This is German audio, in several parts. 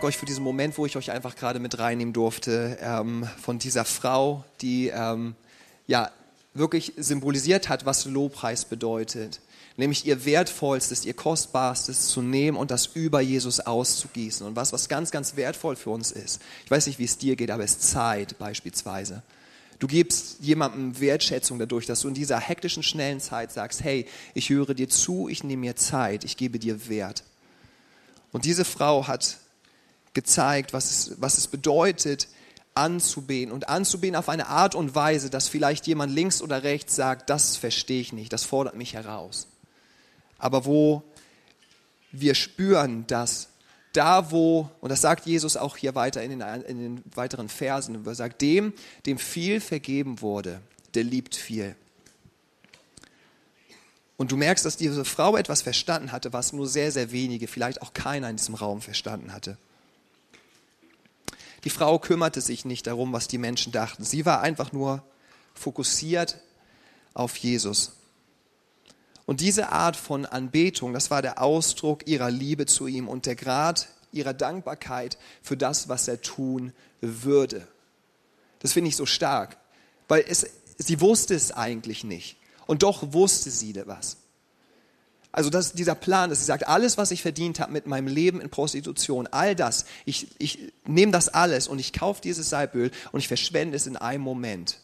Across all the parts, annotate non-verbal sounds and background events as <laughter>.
danke euch für diesen Moment, wo ich euch einfach gerade mit reinnehmen durfte, ähm, von dieser Frau, die ähm, ja wirklich symbolisiert hat, was Lobpreis bedeutet. Nämlich ihr Wertvollstes, ihr Kostbarstes zu nehmen und das über Jesus auszugießen. Und was, was ganz, ganz wertvoll für uns ist, ich weiß nicht, wie es dir geht, aber es ist Zeit beispielsweise. Du gibst jemandem Wertschätzung dadurch, dass du in dieser hektischen, schnellen Zeit sagst, hey, ich höre dir zu, ich nehme mir Zeit, ich gebe dir Wert. Und diese Frau hat gezeigt, was es, was es bedeutet, anzubeten und anzubeten auf eine Art und Weise, dass vielleicht jemand links oder rechts sagt, das verstehe ich nicht, das fordert mich heraus. Aber wo wir spüren, dass da wo, und das sagt Jesus auch hier weiter in den, in den weiteren Versen, er sagt, dem, dem viel vergeben wurde, der liebt viel. Und du merkst, dass diese Frau etwas verstanden hatte, was nur sehr, sehr wenige, vielleicht auch keiner in diesem Raum verstanden hatte. Die Frau kümmerte sich nicht darum, was die Menschen dachten. Sie war einfach nur fokussiert auf Jesus. Und diese Art von Anbetung, das war der Ausdruck ihrer Liebe zu ihm und der Grad ihrer Dankbarkeit für das, was er tun würde. Das finde ich so stark, weil es, sie wusste es eigentlich nicht. Und doch wusste sie was. Also das, dieser Plan, dass sie sagt, alles, was ich verdient habe mit meinem Leben in Prostitution, all das, ich, ich nehme das alles und ich kaufe dieses Salböl und ich verschwende es in einem Moment.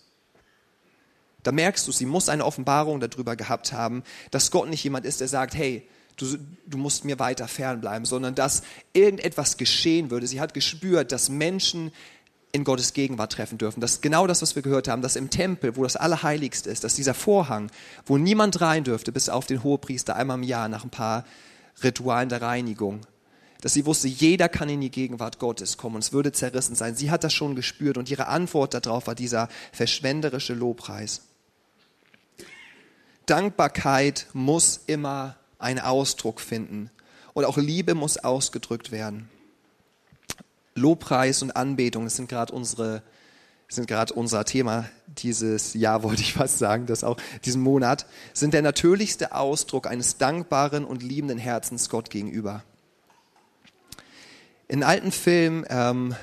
Da merkst du, sie muss eine Offenbarung darüber gehabt haben, dass Gott nicht jemand ist, der sagt, hey, du, du musst mir weiter fernbleiben, sondern dass irgendetwas geschehen würde. Sie hat gespürt, dass Menschen in Gottes Gegenwart treffen dürfen. Das ist genau das, was wir gehört haben, dass im Tempel, wo das Allerheiligste ist, dass dieser Vorhang, wo niemand rein dürfte, bis auf den Hohepriester einmal im Jahr nach ein paar Ritualen der Reinigung, dass sie wusste, jeder kann in die Gegenwart Gottes kommen und es würde zerrissen sein. Sie hat das schon gespürt und ihre Antwort darauf war dieser verschwenderische Lobpreis. Dankbarkeit muss immer einen Ausdruck finden und auch Liebe muss ausgedrückt werden. Lobpreis und Anbetung, das sind gerade unsere sind gerade unser Thema dieses Jahr, <laughs> wollte ich fast sagen, das auch diesen Monat, sind der natürlichste Ausdruck eines dankbaren und liebenden Herzens Gott gegenüber. In alten Filmen ähm,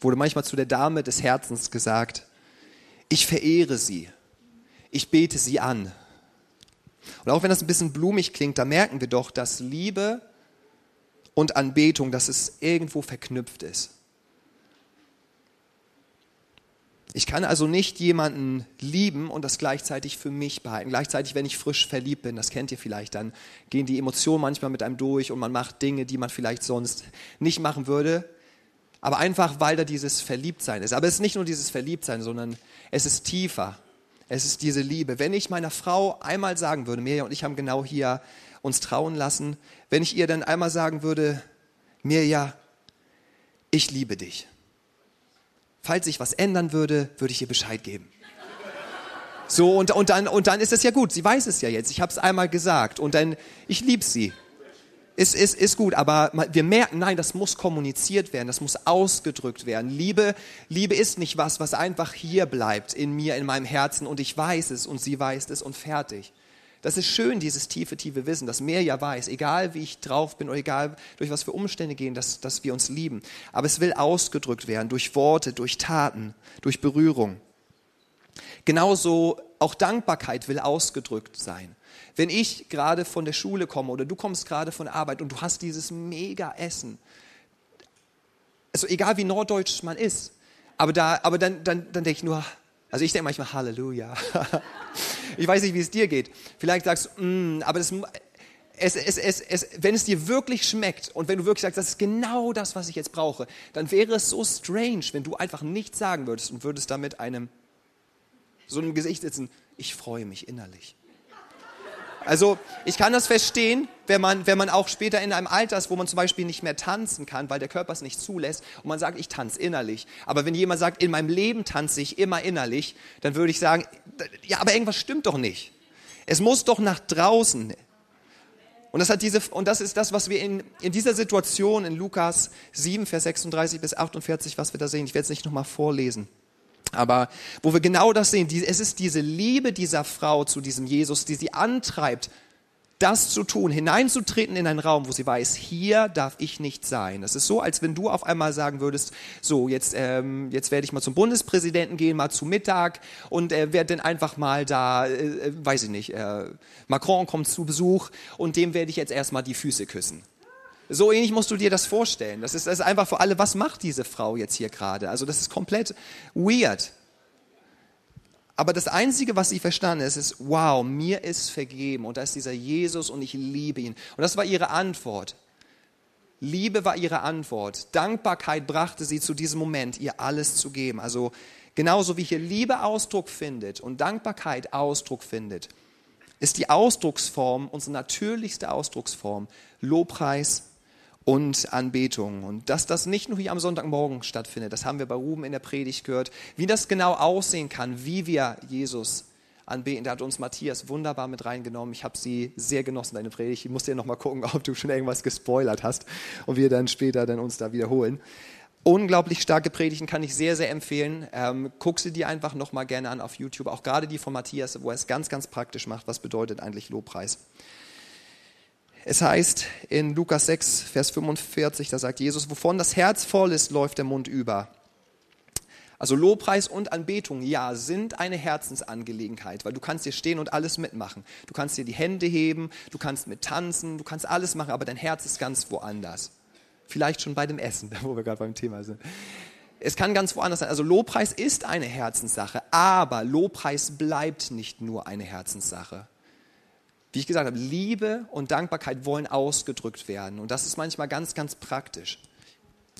wurde manchmal zu der Dame des Herzens gesagt, ich verehre sie, ich bete sie an. Und auch wenn das ein bisschen blumig klingt, da merken wir doch, dass Liebe und Anbetung, dass es irgendwo verknüpft ist. Ich kann also nicht jemanden lieben und das gleichzeitig für mich behalten. Gleichzeitig, wenn ich frisch verliebt bin, das kennt ihr vielleicht, dann gehen die Emotionen manchmal mit einem durch und man macht Dinge, die man vielleicht sonst nicht machen würde. Aber einfach, weil da dieses Verliebtsein ist. Aber es ist nicht nur dieses Verliebtsein, sondern es ist tiefer. Es ist diese Liebe. Wenn ich meiner Frau einmal sagen würde, Mirja und ich haben genau hier uns trauen lassen, wenn ich ihr dann einmal sagen würde, Mirja, ich liebe dich. Falls sich was ändern würde, würde ich ihr Bescheid geben. So, und, und, dann, und dann ist es ja gut. Sie weiß es ja jetzt. Ich habe es einmal gesagt. Und dann, ich liebe sie. Ist, ist, ist gut, aber wir merken, nein, das muss kommuniziert werden, das muss ausgedrückt werden. Liebe, Liebe ist nicht was, was einfach hier bleibt in mir, in meinem Herzen und ich weiß es und sie weiß es und fertig. Das ist schön, dieses tiefe, tiefe Wissen, dass mehr ja weiß, egal wie ich drauf bin oder egal durch was für Umstände gehen, dass, dass wir uns lieben. Aber es will ausgedrückt werden durch Worte, durch Taten, durch Berührung. Genauso auch Dankbarkeit will ausgedrückt sein. Wenn ich gerade von der Schule komme oder du kommst gerade von Arbeit und du hast dieses mega Essen, also egal wie norddeutsch man ist, aber, da, aber dann, dann, dann denke ich nur, also ich denke manchmal Halleluja. <laughs> ich weiß nicht, wie es dir geht. Vielleicht sagst du, mm, aber das, es, es, es, wenn es dir wirklich schmeckt und wenn du wirklich sagst, das ist genau das, was ich jetzt brauche, dann wäre es so strange, wenn du einfach nichts sagen würdest und würdest damit einem so einem Gesicht sitzen, ich freue mich innerlich. Also ich kann das verstehen, wenn man, wenn man auch später in einem Alter ist, wo man zum Beispiel nicht mehr tanzen kann, weil der Körper es nicht zulässt und man sagt, ich tanze innerlich. Aber wenn jemand sagt, in meinem Leben tanze ich immer innerlich, dann würde ich sagen, ja, aber irgendwas stimmt doch nicht. Es muss doch nach draußen. Und das, hat diese, und das ist das, was wir in, in dieser Situation in Lukas 7, Vers 36 bis 48, was wir da sehen. Ich werde es nicht nochmal vorlesen. Aber wo wir genau das sehen, es ist diese Liebe dieser Frau zu diesem Jesus, die sie antreibt, das zu tun, hineinzutreten in einen Raum, wo sie weiß, hier darf ich nicht sein. Das ist so, als wenn du auf einmal sagen würdest, so, jetzt, ähm, jetzt werde ich mal zum Bundespräsidenten gehen, mal zu Mittag und äh, werde dann einfach mal da, äh, äh, weiß ich nicht, äh, Macron kommt zu Besuch und dem werde ich jetzt erstmal die Füße küssen. So ähnlich musst du dir das vorstellen. Das ist, das ist einfach für alle, was macht diese Frau jetzt hier gerade? Also das ist komplett weird. Aber das Einzige, was sie verstanden ist, ist, wow, mir ist vergeben und da ist dieser Jesus und ich liebe ihn. Und das war ihre Antwort. Liebe war ihre Antwort. Dankbarkeit brachte sie zu diesem Moment, ihr alles zu geben. Also genauso wie hier Liebe Ausdruck findet und Dankbarkeit Ausdruck findet, ist die Ausdrucksform, unsere natürlichste Ausdrucksform, Lobpreis und Anbetung. Und dass das nicht nur hier am Sonntagmorgen stattfindet, das haben wir bei Ruben in der Predigt gehört, wie das genau aussehen kann, wie wir Jesus anbeten. Da hat uns Matthias wunderbar mit reingenommen. Ich habe sie sehr genossen, deine Predigt. Ich musste ja noch mal gucken, <laughs> ob du schon irgendwas gespoilert hast und wir dann später dann uns da wiederholen. Unglaublich starke Predigten kann ich sehr, sehr empfehlen. Ähm, guck sie dir einfach noch mal gerne an auf YouTube. Auch gerade die von Matthias, wo er es ganz, ganz praktisch macht. Was bedeutet eigentlich Lobpreis? Es heißt in Lukas 6, Vers 45, da sagt Jesus, wovon das Herz voll ist, läuft der Mund über. Also Lobpreis und Anbetung, ja, sind eine Herzensangelegenheit, weil du kannst hier stehen und alles mitmachen. Du kannst dir die Hände heben, du kannst mit tanzen, du kannst alles machen, aber dein Herz ist ganz woanders. Vielleicht schon bei dem Essen, <laughs> wo wir gerade beim Thema sind. Es kann ganz woanders sein. Also Lobpreis ist eine Herzenssache, aber Lobpreis bleibt nicht nur eine Herzenssache wie ich gesagt habe, Liebe und Dankbarkeit wollen ausgedrückt werden. Und das ist manchmal ganz, ganz praktisch.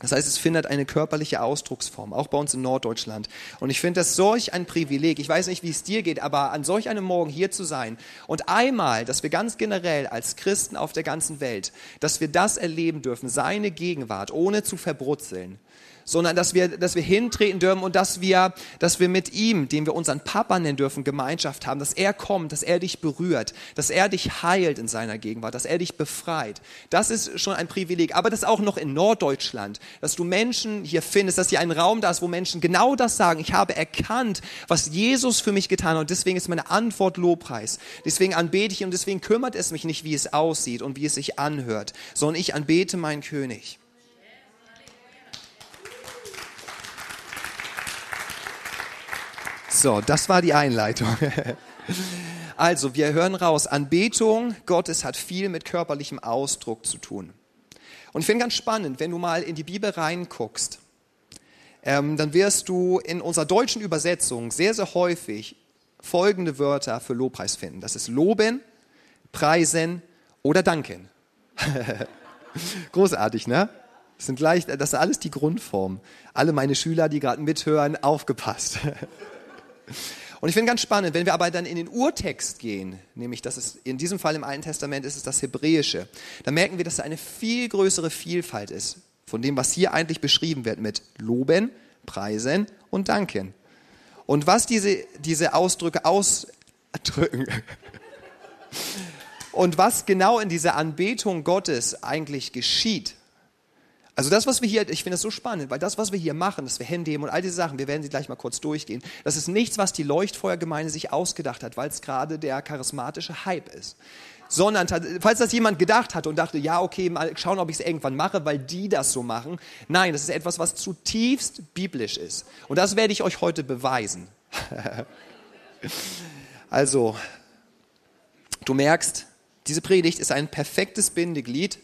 Das heißt, es findet eine körperliche Ausdrucksform, auch bei uns in Norddeutschland. Und ich finde das solch ein Privileg. Ich weiß nicht, wie es dir geht, aber an solch einem Morgen hier zu sein und einmal, dass wir ganz generell als Christen auf der ganzen Welt, dass wir das erleben dürfen, seine Gegenwart, ohne zu verbrutzeln, sondern dass wir, dass wir hintreten dürfen und dass wir, dass wir mit ihm, den wir unseren Papa nennen dürfen, Gemeinschaft haben, dass er kommt, dass er dich berührt, dass er dich heilt in seiner Gegenwart, dass er dich befreit. Das ist schon ein Privileg. Aber das auch noch in Norddeutschland, dass du Menschen hier findest, dass hier ein Raum da ist, wo Menschen genau das sagen. Ich habe erkannt, was Jesus für mich getan hat und deswegen ist meine Antwort Lobpreis. Deswegen anbete ich und deswegen kümmert es mich nicht, wie es aussieht und wie es sich anhört, sondern ich anbete meinen König. So, das war die Einleitung. <laughs> Also, wir hören raus, Anbetung Gottes hat viel mit körperlichem Ausdruck zu tun. Und ich finde ganz spannend, wenn du mal in die Bibel reinguckst, ähm, dann wirst du in unserer deutschen Übersetzung sehr, sehr häufig folgende Wörter für Lobpreis finden. Das ist loben, preisen oder danken. <laughs> Großartig, ne? Das sind gleich, das ist alles die Grundform. Alle meine Schüler, die gerade mithören, aufgepasst. <laughs> Und ich finde ganz spannend, wenn wir aber dann in den Urtext gehen, nämlich das ist in diesem Fall im Alten Testament ist es das Hebräische, dann merken wir, dass da eine viel größere Vielfalt ist von dem, was hier eigentlich beschrieben wird mit Loben, Preisen und Danken. Und was diese, diese Ausdrücke ausdrücken <laughs> und was genau in dieser Anbetung Gottes eigentlich geschieht, also das, was wir hier, ich finde das so spannend, weil das, was wir hier machen, dass wir Hände heben und all diese Sachen, wir werden sie gleich mal kurz durchgehen, das ist nichts, was die Leuchtfeuergemeinde sich ausgedacht hat, weil es gerade der charismatische Hype ist. Sondern, falls das jemand gedacht hat und dachte, ja, okay, mal schauen, ob ich es irgendwann mache, weil die das so machen. Nein, das ist etwas, was zutiefst biblisch ist. Und das werde ich euch heute beweisen. <laughs> also, du merkst, diese Predigt ist ein perfektes Bindeglied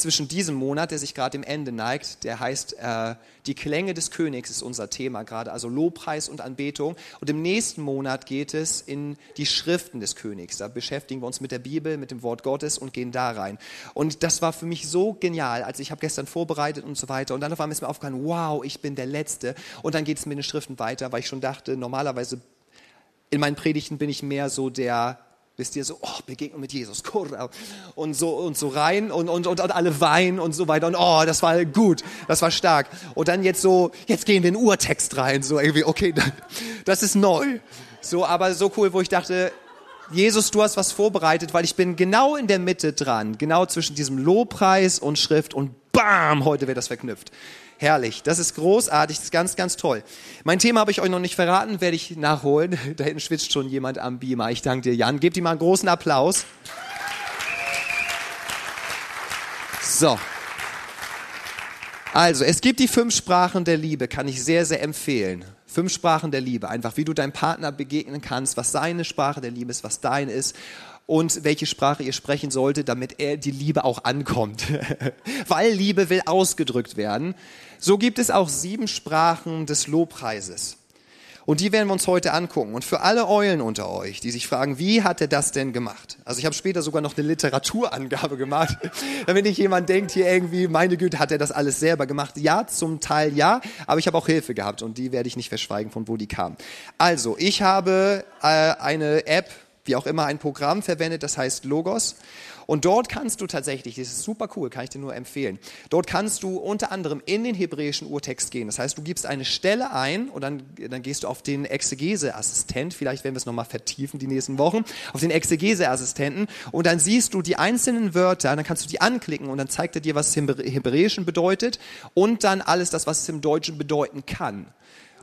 zwischen diesem Monat, der sich gerade dem Ende neigt, der heißt äh, Die Klänge des Königs ist unser Thema gerade, also Lobpreis und Anbetung. Und im nächsten Monat geht es in die Schriften des Königs. Da beschäftigen wir uns mit der Bibel, mit dem Wort Gottes und gehen da rein. Und das war für mich so genial, als ich habe gestern vorbereitet und so weiter. Und dann auf einmal ist mir aufgefallen, wow, ich bin der Letzte. Und dann geht es mit den Schriften weiter, weil ich schon dachte, normalerweise in meinen Predigten bin ich mehr so der wisst ihr, so, oh, Begegnung mit Jesus, und so, und so rein und, und, und, alle weinen und so weiter und oh, das war gut, das war stark. Und dann jetzt so, jetzt gehen wir in den Urtext rein, so irgendwie, okay, <laughs> das ist neu. So, aber so cool, wo ich dachte, Jesus, du hast was vorbereitet, weil ich bin genau in der Mitte dran, genau zwischen diesem Lobpreis und Schrift und bam, heute wird das verknüpft. Herrlich, das ist großartig, das ist ganz, ganz toll. Mein Thema habe ich euch noch nicht verraten, werde ich nachholen. <laughs> Da hinten schwitzt schon jemand am Beamer. Ich danke dir, Jan. Gebt ihm mal einen großen Applaus. So. Also, es gibt die fünf Sprachen der Liebe, kann ich sehr, sehr empfehlen. Fünf Sprachen der Liebe, einfach wie du deinem Partner begegnen kannst, was seine Sprache der Liebe ist, was dein ist und welche Sprache ihr sprechen solltet, damit er die Liebe auch ankommt. <laughs> Weil Liebe will ausgedrückt werden. So gibt es auch sieben Sprachen des Lobpreises. Und die werden wir uns heute angucken. Und für alle Eulen unter euch, die sich fragen, wie hat er das denn gemacht? Also ich habe später sogar noch eine Literaturangabe gemacht, <laughs> damit nicht jemand denkt hier irgendwie, meine Güte, hat er das alles selber gemacht? Ja, zum Teil ja, aber ich habe auch Hilfe gehabt und die werde ich nicht verschweigen, von wo die kam. Also, ich habe äh, eine App, wie auch immer, ein Programm verwendet, das heißt Logos. Und dort kannst du tatsächlich, das ist super cool, kann ich dir nur empfehlen, dort kannst du unter anderem in den hebräischen Urtext gehen. Das heißt, du gibst eine Stelle ein und dann, dann gehst du auf den Exegese-Assistent, vielleicht werden wir es nochmal vertiefen die nächsten Wochen, auf den Exegese-Assistenten und dann siehst du die einzelnen Wörter, dann kannst du die anklicken und dann zeigt er dir, was es im Hebräischen bedeutet und dann alles das, was es im Deutschen bedeuten kann.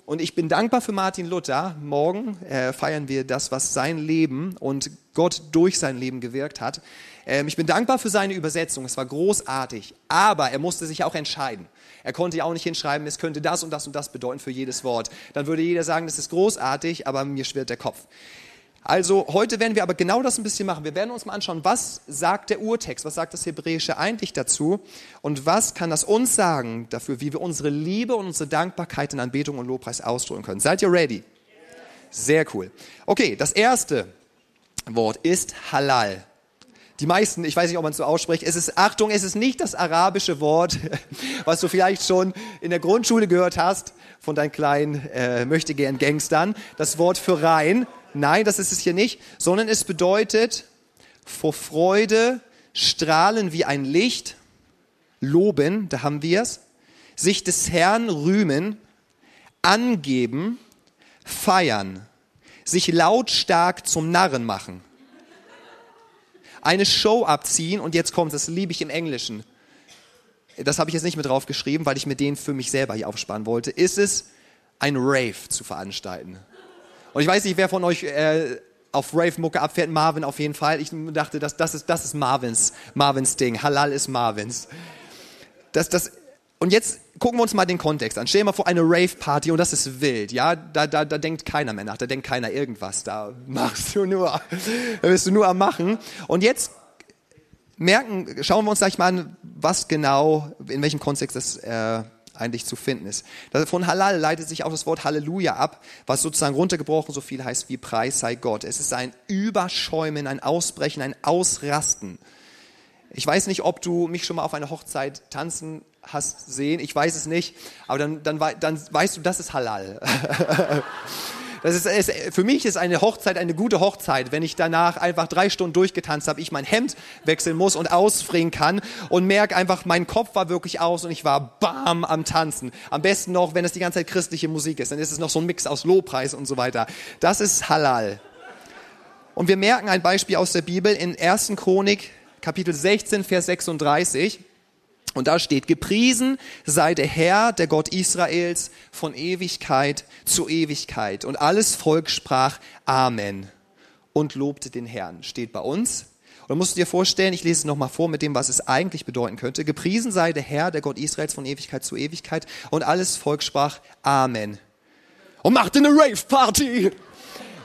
Und ich bin dankbar für Martin Luther. Morgen äh, feiern wir das, was sein Leben und Gott durch sein Leben gewirkt hat. Ähm, ich bin dankbar für seine Übersetzung. Es war großartig. Aber er musste sich auch entscheiden. Er konnte ja auch nicht hinschreiben, es könnte das und das und das bedeuten für jedes Wort. Dann würde jeder sagen, das ist großartig, aber mir schwirrt der Kopf. Also heute werden wir aber genau das ein bisschen machen. Wir werden uns mal anschauen, was sagt der Urtext, was sagt das Hebräische eigentlich dazu und was kann das uns sagen dafür, wie wir unsere Liebe und unsere Dankbarkeit in Anbetung und Lobpreis ausdrücken können. Seid ihr ready? Sehr cool. Okay, das erste Wort ist Halal. Die meisten, ich weiß nicht, ob man es so ausspricht, es ist, Achtung, es ist nicht das arabische Wort, <laughs> was du vielleicht schon in der Grundschule gehört hast von deinen kleinen äh, möchtegern Gangstern. Das Wort für rein, Nein, das ist es hier nicht, sondern es bedeutet vor Freude strahlen wie ein Licht, loben, da haben wir es, sich des Herrn rühmen, angeben, feiern, sich lautstark zum Narren machen, eine Show abziehen und jetzt kommt, das liebe ich im Englischen. Das habe ich jetzt nicht mit drauf geschrieben, weil ich mir den für mich selber hier aufsparen wollte. Ist es ein Rave zu veranstalten? Und ich weiß nicht, wer von euch äh, auf Rave-Mucke abfährt. Marvin auf jeden Fall. Ich dachte, das, das, ist, das ist Marvins, Marvins Ding. Halal ist Marvins. Das, das, und jetzt gucken wir uns mal den Kontext an. Stell dir mal vor, eine Rave-Party und das ist wild. Ja, da, da, da denkt keiner mehr nach. Da denkt keiner irgendwas. Da machst du nur, da bist du nur am Machen. Und jetzt merken, schauen wir uns gleich mal an, was genau, in welchem Kontext das äh, eigentlich zu finden ist. Von Halal leitet sich auch das Wort Halleluja ab, was sozusagen runtergebrochen so viel heißt wie Preis sei Gott. Es ist ein Überschäumen, ein Ausbrechen, ein Ausrasten. Ich weiß nicht, ob du mich schon mal auf einer Hochzeit tanzen hast sehen. Ich weiß es nicht, aber dann, dann, dann weißt du, das ist Halal. <laughs> Das ist, ist, für mich ist eine Hochzeit eine gute Hochzeit, wenn ich danach einfach drei Stunden durchgetanzt habe, ich mein Hemd wechseln muss und ausfringen kann und merke einfach, mein Kopf war wirklich aus und ich war bam am Tanzen. Am besten noch, wenn es die ganze Zeit christliche Musik ist, dann ist es noch so ein Mix aus Lobpreis und so weiter. Das ist Halal. Und wir merken ein Beispiel aus der Bibel in 1. Chronik, Kapitel 16, Vers 36. Und da steht, gepriesen sei der Herr, der Gott Israels, von Ewigkeit zu Ewigkeit. Und alles Volk sprach Amen und lobte den Herrn. Steht bei uns. Und dann musst du dir vorstellen, ich lese es nochmal vor mit dem, was es eigentlich bedeuten könnte. Gepriesen sei der Herr, der Gott Israels, von Ewigkeit zu Ewigkeit. Und alles Volk sprach Amen. Und machte eine Rave-Party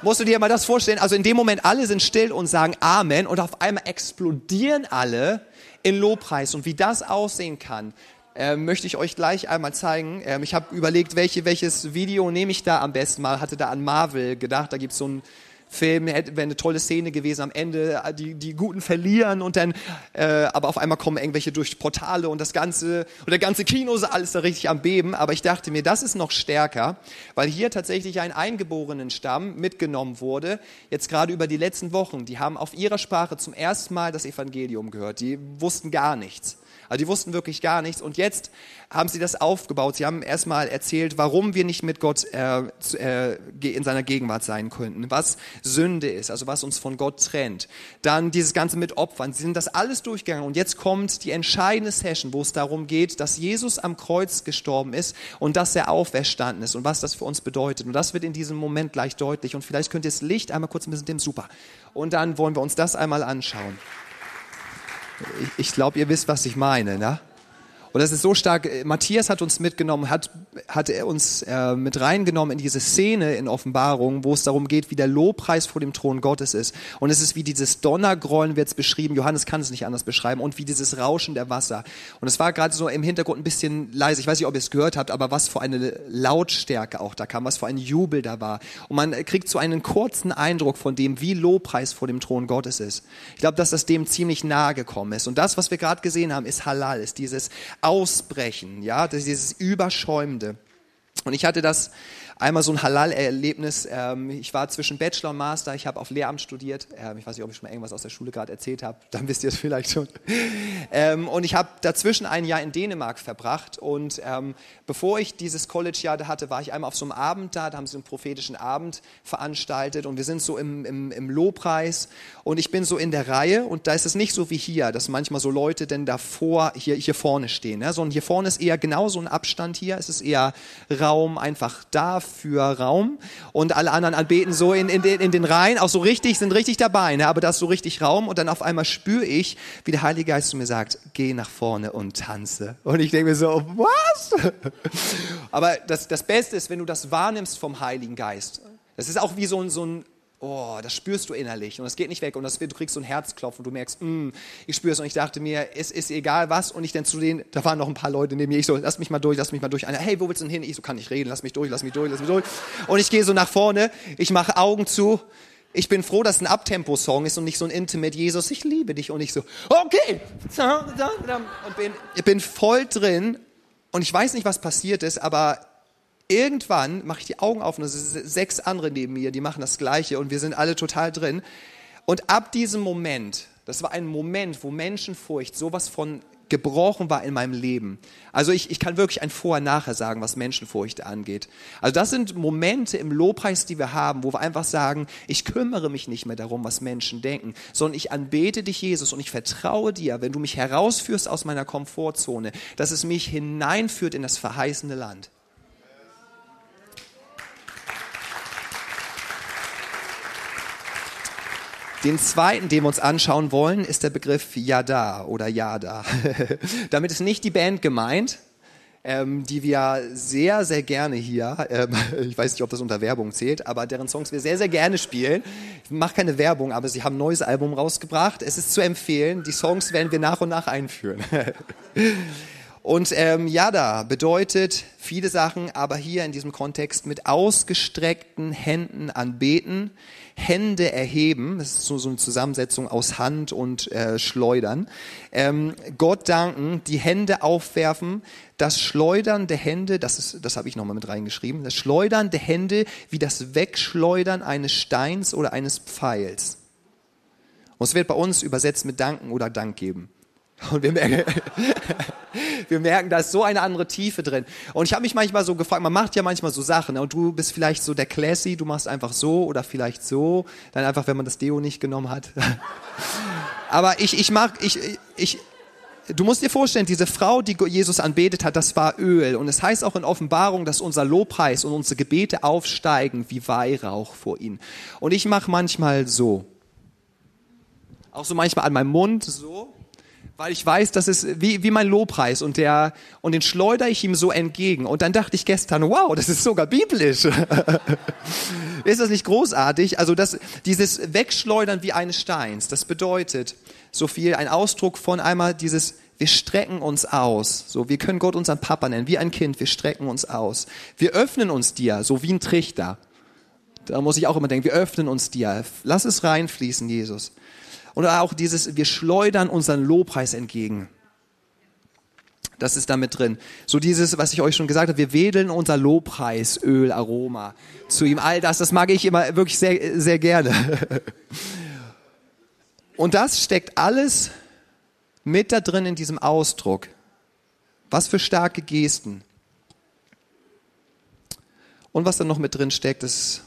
musst du dir mal das vorstellen. Also in dem Moment, alle sind still und sagen Amen und auf einmal explodieren alle in Lobpreis. Und wie das aussehen kann, äh, möchte ich euch gleich einmal zeigen. Ähm, ich habe überlegt, welche, welches Video nehme ich da am besten mal. Hatte da an Marvel gedacht. Da gibt es so ein Film, wäre eine tolle Szene gewesen am Ende, äh, die, die Guten verlieren und dann, äh, aber auf einmal kommen irgendwelche durch Portale und das ganze, und der ganze Kino ist alles da richtig am Beben, aber ich dachte mir, das ist noch stärker, weil hier tatsächlich ein eingeborenen Stamm mitgenommen wurde, jetzt gerade über die letzten Wochen, die haben auf ihrer Sprache zum ersten Mal das Evangelium gehört, die wussten gar nichts. Also die wussten wirklich gar nichts. Und jetzt haben sie das aufgebaut. Sie haben erstmal erzählt, warum wir nicht mit Gott äh, äh, in seiner Gegenwart sein könnten, was Sünde ist, also was uns von Gott trennt. Dann dieses Ganze mit Opfern. Sie sind das alles durchgegangen. Und jetzt kommt die entscheidende Session, wo es darum geht, dass Jesus am Kreuz gestorben ist und dass er auferstanden ist und was das für uns bedeutet. Und das wird in diesem Moment gleich deutlich. Und vielleicht könnt ihr das Licht einmal kurz ein bisschen dem super. Und dann wollen wir uns das einmal anschauen. Ich, ich glaube, ihr wisst, was ich meine, ne? Und das ist so stark. Matthias hat uns mitgenommen, hat, hat er uns äh, mit reingenommen in diese Szene in Offenbarung, wo es darum geht, wie der Lobpreis vor dem Thron Gottes ist. Und es ist wie dieses Donnergrollen wird es beschrieben. Johannes kann es nicht anders beschreiben. Und wie dieses Rauschen der Wasser. Und es war gerade so im Hintergrund ein bisschen leise. Ich weiß nicht, ob ihr es gehört habt, aber was für eine Lautstärke auch da kam, was für ein Jubel da war. Und man kriegt so einen kurzen Eindruck von dem, wie Lobpreis vor dem Thron Gottes ist. Ich glaube, dass das dem ziemlich nahe gekommen ist. Und das, was wir gerade gesehen haben, ist Halal, ist dieses Ausbrechen, ja, dieses Überschäumende. Und ich hatte das einmal so ein Halal-Erlebnis. Ähm, ich war zwischen Bachelor und Master, ich habe auf Lehramt studiert. Ähm, ich weiß nicht, ob ich schon mal irgendwas aus der Schule gerade erzählt habe, <laughs> dann wisst ihr es vielleicht schon. Ähm, und ich habe dazwischen ein Jahr in Dänemark verbracht. Und bevor ich dieses College-Jahr hatte, war ich einmal auf so einem Abend da, da haben sie einen prophetischen Abend veranstaltet und wir sind so im, im, im Lobpreis und ich bin so in der Reihe und da ist es nicht so wie hier, dass manchmal so Leute denn davor, hier, hier vorne stehen, ne? sondern hier vorne ist eher genau so ein Abstand hier, es ist eher Raum einfach da für Raum und alle anderen anbeten so in, in, den, in den Reihen, auch so richtig, sind richtig dabei, ne? aber da ist so richtig Raum und dann auf einmal spüre ich, wie der Heilige Geist zu mir sagt, geh nach vorne und tanze. Und ich denke mir so, was? <laughs> aber das, das Beste ist, wenn du das wahrnimmst vom Heiligen Geist. Das ist auch wie so ein, so ein oh, das spürst du innerlich. Und es geht nicht weg. Und das, du kriegst so ein Herzklopfen und du merkst, mm, ich spüre es und ich dachte mir, es ist egal was. Und ich dann zu denen, da waren noch ein paar Leute neben mir, ich so, lass mich mal durch, lass mich mal durch. Einer, hey, wo willst du denn hin? Ich so, kann nicht reden, lass mich durch, lass mich durch, lass mich durch. Und ich gehe so nach vorne, ich mache Augen zu, ich bin froh, dass es ein Abtempo-Song ist und nicht so ein Intimate Jesus, ich liebe dich. Und ich so, okay, und bin, bin voll drin. Und ich weiß nicht, was passiert ist, aber irgendwann mache ich die Augen auf und es sind sechs andere neben mir, die machen das Gleiche und wir sind alle total drin. Und ab diesem Moment, das war ein Moment, wo Menschenfurcht sowas von gebrochen war in meinem Leben. Also ich, ich kann wirklich ein Vorher-Nachher sagen, was Menschenfurcht angeht. Also das sind Momente im Lobpreis, die wir haben, wo wir einfach sagen, ich kümmere mich nicht mehr darum, was Menschen denken, sondern ich anbete dich, Jesus, und ich vertraue dir, wenn du mich herausführst aus meiner Komfortzone, dass es mich hineinführt in das verheißene Land. Den zweiten, den wir uns anschauen wollen, ist der Begriff Yada oder Yada. <laughs> Damit ist nicht die Band gemeint, ähm, die wir sehr, sehr gerne hier, ähm, <laughs> ich weiß nicht, ob das unter Werbung zählt, aber deren Songs wir sehr, sehr gerne spielen. Ich mache keine Werbung, aber sie haben ein neues Album rausgebracht. Es ist zu empfehlen. Die Songs werden wir nach und nach einführen. <laughs> Und ähm, Yada bedeutet viele Sachen, aber hier in diesem Kontext mit ausgestreckten Händen anbeten, Hände erheben, das ist so, so eine Zusammensetzung aus Hand und äh, Schleudern, ähm, Gott danken, die Hände aufwerfen, das Schleudern der Hände, das, das habe ich nochmal mit reingeschrieben, das Schleudern der Hände wie das Wegschleudern eines Steins oder eines Pfeils. Und es wird bei uns übersetzt mit Danken oder Dank geben. Und wir merken, <laughs> wir merken, da ist so eine andere Tiefe drin. Und ich habe mich manchmal so gefragt, man macht ja manchmal so Sachen und du bist vielleicht so der Classy, du machst einfach so oder vielleicht so, dann einfach, wenn man das Deo nicht genommen hat. <laughs> Aber ich, ich mag, ich, ich, du musst dir vorstellen, diese Frau, die Jesus anbetet hat, das war Öl. Und es heißt auch in Offenbarung, dass unser Lobpreis und unsere Gebete aufsteigen wie Weihrauch vor ihn. Und ich mache manchmal so. Auch so manchmal an meinem Mund, so weil ich weiß, das ist wie, wie mein Lobpreis und der, und den schleudere ich ihm so entgegen. Und dann dachte ich gestern, wow, das ist sogar biblisch. <laughs> ist das nicht großartig? Also das, dieses Wegschleudern wie eines Steins, das bedeutet so viel, ein Ausdruck von einmal dieses, wir strecken uns aus. So, wir können Gott unseren Papa nennen, wie ein Kind, wir strecken uns aus. Wir öffnen uns dir, so wie ein Trichter. Da muss ich auch immer denken, wir öffnen uns dir. Lass es reinfließen, Jesus. Und auch dieses, wir schleudern unseren Lobpreis entgegen. Das ist damit drin. So dieses, was ich euch schon gesagt habe, wir wedeln unser Lobpreisöl, Aroma zu ihm. All das, das mag ich immer wirklich sehr, sehr gerne. <laughs> Und das steckt alles mit da drin in diesem Ausdruck. Was für starke Gesten. Und was dann noch mit drin steckt, ist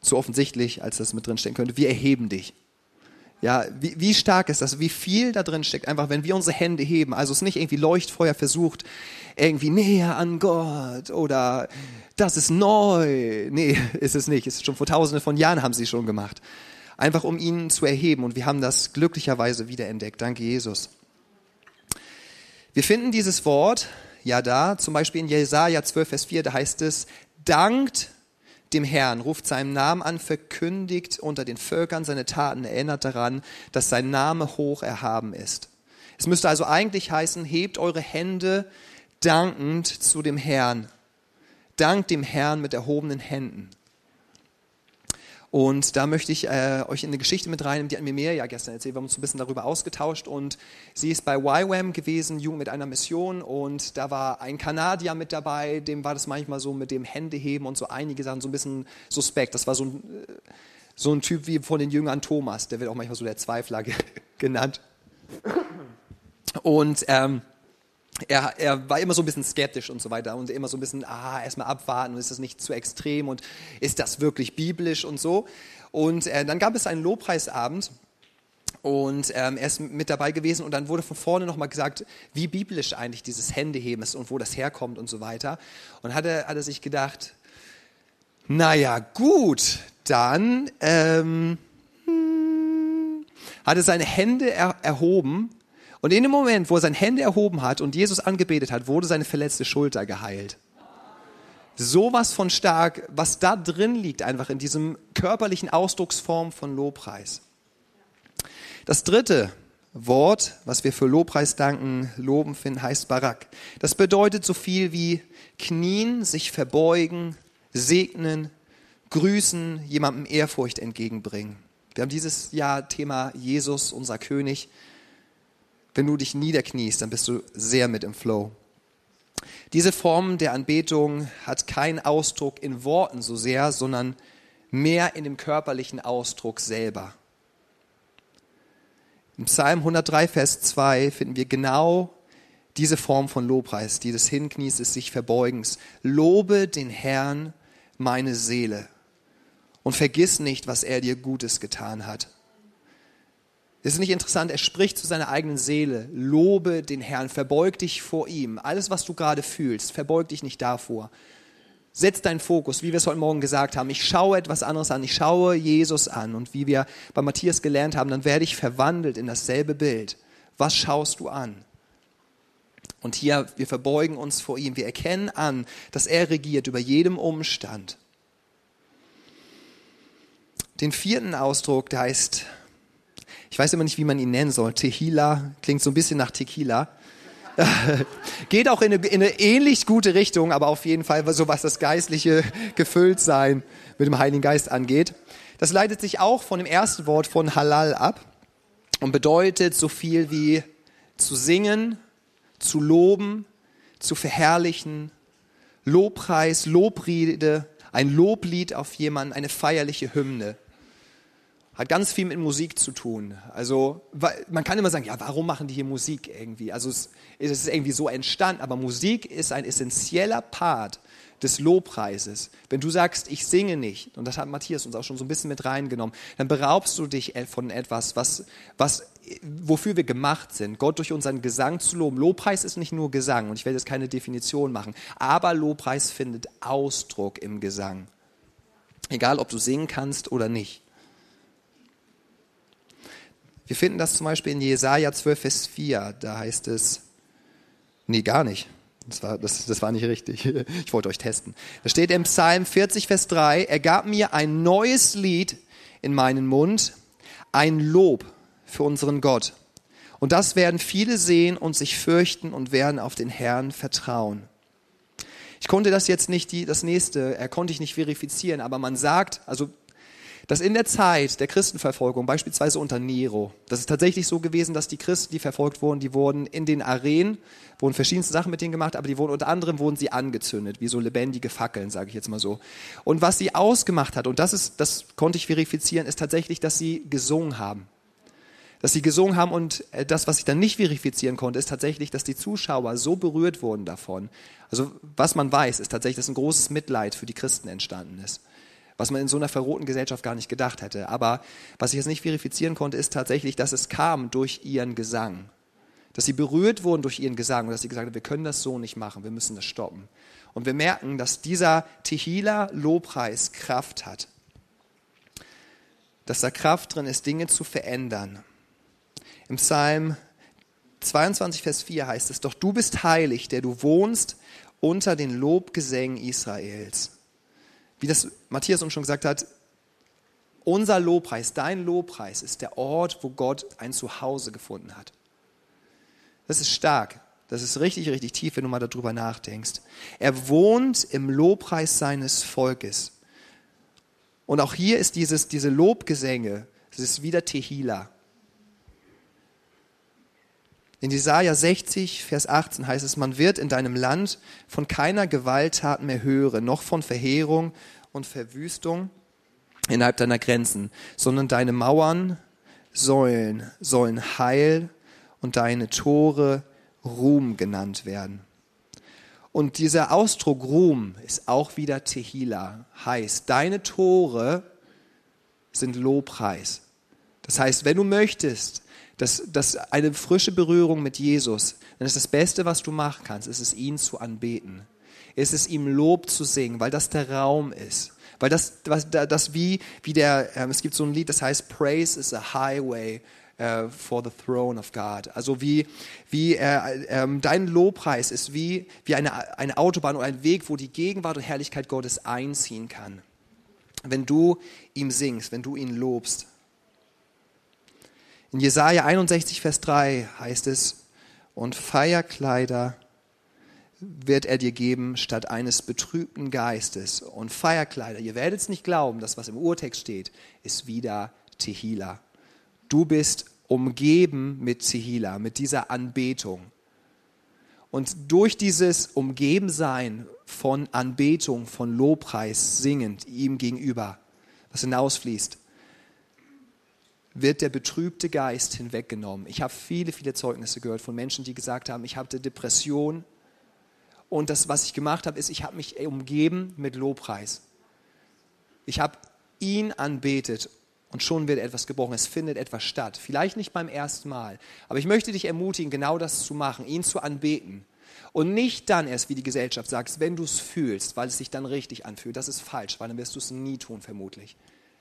zu offensichtlich, als das mit drin stecken könnte. Wir erheben dich. Ja, wie, wie stark ist das? Wie viel da drin steckt? Einfach, wenn wir unsere Hände heben, also es nicht irgendwie Leuchtfeuer versucht, irgendwie näher an Gott oder das ist neu. Nee, <laughs> ist es nicht. Ist schon vor tausenden von Jahren haben sie schon gemacht. einfach um ihn zu erheben. Und wir haben das glücklicherweise wiederentdeckt. Danke, Jesus. Wir finden dieses Wort ja da, zum Beispiel in Jesaja 12, Vers 4, da heißt es, dankt dem Herrn, ruft seinen Namen an, verkündigt unter den Völkern seine Taten, erinnert daran, dass sein Name hoch erhaben ist. Es müsste also eigentlich heißen, hebt eure Hände dankend zu dem Herrn. Dankt dem Herrn mit erhobenen Händen. Und da möchte ich äh, euch in eine Geschichte mit reinnehmen, die hat mir mehr ja gestern erzählt. Wir haben uns ein bisschen darüber ausgetauscht und sie ist bei YWAM gewesen, Jugend mit einer Mission und da war ein Kanadier mit dabei, dem war das manchmal so mit dem Händeheben und so einige Sachen so ein bisschen suspekt. Das war so ein, so ein Typ wie von den Jüngern Thomas, der wird auch manchmal so der Zweifler <laughs> genannt. Und ähm, er, er, war immer so ein bisschen skeptisch und so weiter und immer so ein bisschen, ah, erstmal abwarten, ist das nicht zu extrem und ist das wirklich biblisch und so. Und äh, dann gab es einen Lobpreisabend und ähm, er ist mit dabei gewesen und dann wurde von vorne nochmal gesagt, wie biblisch eigentlich dieses Händeheben ist und wo das herkommt und so weiter. Und hat er, hat er sich gedacht, naja, gut, dann ähm, hm, hat er seine Hände er, erhoben und in dem Moment, wo er seine Hände erhoben hat und Jesus angebetet hat, wurde seine verletzte Schulter geheilt. Sowas von stark, was da drin liegt, einfach in diesem körperlichen Ausdrucksform von Lobpreis. Das dritte Wort, was wir für Lobpreis danken, loben finden, heißt Barak. Das bedeutet so viel wie knien, sich verbeugen, segnen, grüßen, jemandem Ehrfurcht entgegenbringen. Wir haben dieses Jahr Thema Jesus, unser König. Wenn du dich niederkniest, dann bist du sehr mit im Flow. Diese Form der Anbetung hat keinen Ausdruck in Worten so sehr, sondern mehr in dem körperlichen Ausdruck selber. Im Psalm 103, Vers 2 finden wir genau diese Form von Lobpreis, die des Hinknies, des sich Verbeugens. Lobe den Herrn, meine Seele, und vergiss nicht, was er dir Gutes getan hat. Ist es nicht interessant? Er spricht zu seiner eigenen Seele. Lobe den Herrn, verbeug dich vor ihm. Alles, was du gerade fühlst, verbeug dich nicht davor. Setz deinen Fokus, wie wir es heute Morgen gesagt haben. Ich schaue etwas anderes an. Ich schaue Jesus an. Und wie wir bei Matthias gelernt haben, dann werde ich verwandelt in dasselbe Bild. Was schaust du an? Und hier, wir verbeugen uns vor ihm. Wir erkennen an, dass er regiert über jedem Umstand. Den vierten Ausdruck, der heißt ich weiß immer nicht, wie man ihn nennen soll. Tequila klingt so ein bisschen nach Tequila. <laughs> Geht auch in eine, in eine, ähnlich gute Richtung, aber auf jeden Fall so was das geistliche Gefülltsein mit dem Heiligen Geist angeht. Das leitet sich auch von dem ersten Wort von Halal ab und bedeutet so viel wie zu singen, zu loben, zu verherrlichen, Lobpreis, Lobrede, ein Loblied auf jemanden, eine feierliche Hymne hat ganz viel mit Musik zu tun. Also man kann immer sagen, ja, warum machen die hier Musik irgendwie? Also es, ist irgendwie so entstanden, aber Musik ist ein essentieller Part des Lobpreises. Wenn du sagst, ich singe nicht, und das hat Matthias uns auch schon so ein bisschen mit reingenommen, dann beraubst du dich von etwas, was, was, wofür wir gemacht sind, Gott durch unseren Gesang zu loben. Lobpreis ist nicht nur Gesang, und ich werde jetzt keine Definition machen, aber Lobpreis findet Ausdruck im Gesang. Egal, ob du singen kannst oder nicht. Wir finden das zum Beispiel in Jesaja 12, Vers 4. Da heißt es, nee, gar nicht. Das war, das, das war nicht richtig. <laughs> Ich wollte euch testen. Da steht im Psalm 40, Vers 3, er gab mir ein neues Lied in meinen Mund, ein Lob für unseren Gott. Und das werden viele sehen und sich fürchten und werden auf den Herrn vertrauen. Ich konnte das jetzt nicht, die, das nächste, er konnte ich nicht verifizieren, aber man sagt, also dass in der Zeit der Christenverfolgung, beispielsweise unter Nero, das ist tatsächlich so gewesen, dass die Christen, die verfolgt wurden, die wurden in den Arenen, wurden verschiedenste Sachen mit denen gemacht, aber die wurden unter anderem wurden sie angezündet, wie so lebendige Fackeln, sage ich jetzt mal so. Und was sie ausgemacht hat, und das ist, das konnte ich verifizieren, ist tatsächlich, dass sie gesungen haben dass sie gesungen haben und äh, das, was ich dann nicht verifizieren konnte, ist tatsächlich, dass die Zuschauer so berührt wurden davon. Also was man weiß, ist tatsächlich, dass ein großes Mitleid für die Christen entstanden ist was man in so einer verrohten Gesellschaft gar nicht gedacht hätte. Aber was ich jetzt nicht verifizieren konnte, ist tatsächlich, dass es kam durch ihren Gesang. Dass sie berührt wurden durch ihren Gesang und dass sie gesagt haben, wir können das so nicht machen, wir müssen das stoppen. Und wir merken, dass dieser Tehila-Lobpreis Kraft hat. dass da Kraft drin ist, Dinge zu verändern. Im Psalm 22, Vers 4 heißt es, doch du bist heilig, der du wohnst unter den Lobgesängen Israels. Wie das Matthias uns schon gesagt hat, unser Lobpreis, dein Lobpreis ist der Ort, wo Gott ein Zuhause gefunden hat. Das ist stark. Das ist richtig, richtig tief, wenn du mal darüber nachdenkst. Er wohnt im Lobpreis seines Volkes. Und auch hier ist dieses, diese Lobgesänge, das ist wieder Tehila. In Jesaja 60, Vers 18 heißt es, man wird in deinem Land von keiner Gewalttat mehr hören, noch von Verheerung und Verwüstung innerhalb deiner Grenzen, sondern deine Mauern sollen, sollen Heil und deine Tore Ruhm genannt werden. Und dieser Ausdruck Ruhm ist auch wieder Tehila, heißt, deine Tore sind Lobpreis. Das heißt, wenn du möchtest, dass, dass eine frische Berührung mit Jesus, dann ist das Beste, was du machen kannst, ist es, ihn zu anbeten. Ist es, ihm Lob zu singen, weil das der Raum ist. Weil das, das, das wie, wie der, ähm, es gibt so ein Lied, das heißt, Praise is a highway uh, for the throne of God. Also wie, wie äh, ähm, dein Lobpreis ist wie, wie eine, eine Autobahn oder ein Weg, wo die Gegenwart und Herrlichkeit Gottes einziehen kann. Wenn du ihm singst, wenn du ihn lobst. In Jesaja 61, Vers 3 heißt es, und Feierkleider wird er dir geben statt eines betrübten Geistes. Und Feierkleider, ihr werdet es nicht glauben, das, was im Urtext steht, ist wieder Tehila. Du bist umgeben mit Tehila, mit dieser Anbetung. Und durch dieses Umgebensein von Anbetung, von Lobpreis, singend ihm gegenüber, was hinausfließt, wird der betrübte Geist hinweggenommen. Ich habe viele, viele Zeugnisse gehört von Menschen, die gesagt haben, ich hatte Depression und das, was ich gemacht habe, ist, ich habe mich umgeben mit Lobpreis. Ich habe ihn anbetet und schon wird etwas gebrochen. Es findet etwas statt. Vielleicht nicht beim ersten Mal, aber ich möchte dich ermutigen, genau das zu machen, ihn zu anbeten. Und nicht dann erst, wie die Gesellschaft sagt, wenn du es fühlst, weil es sich dann richtig anfühlt. Das ist falsch, weil dann wirst du es nie tun, vermutlich.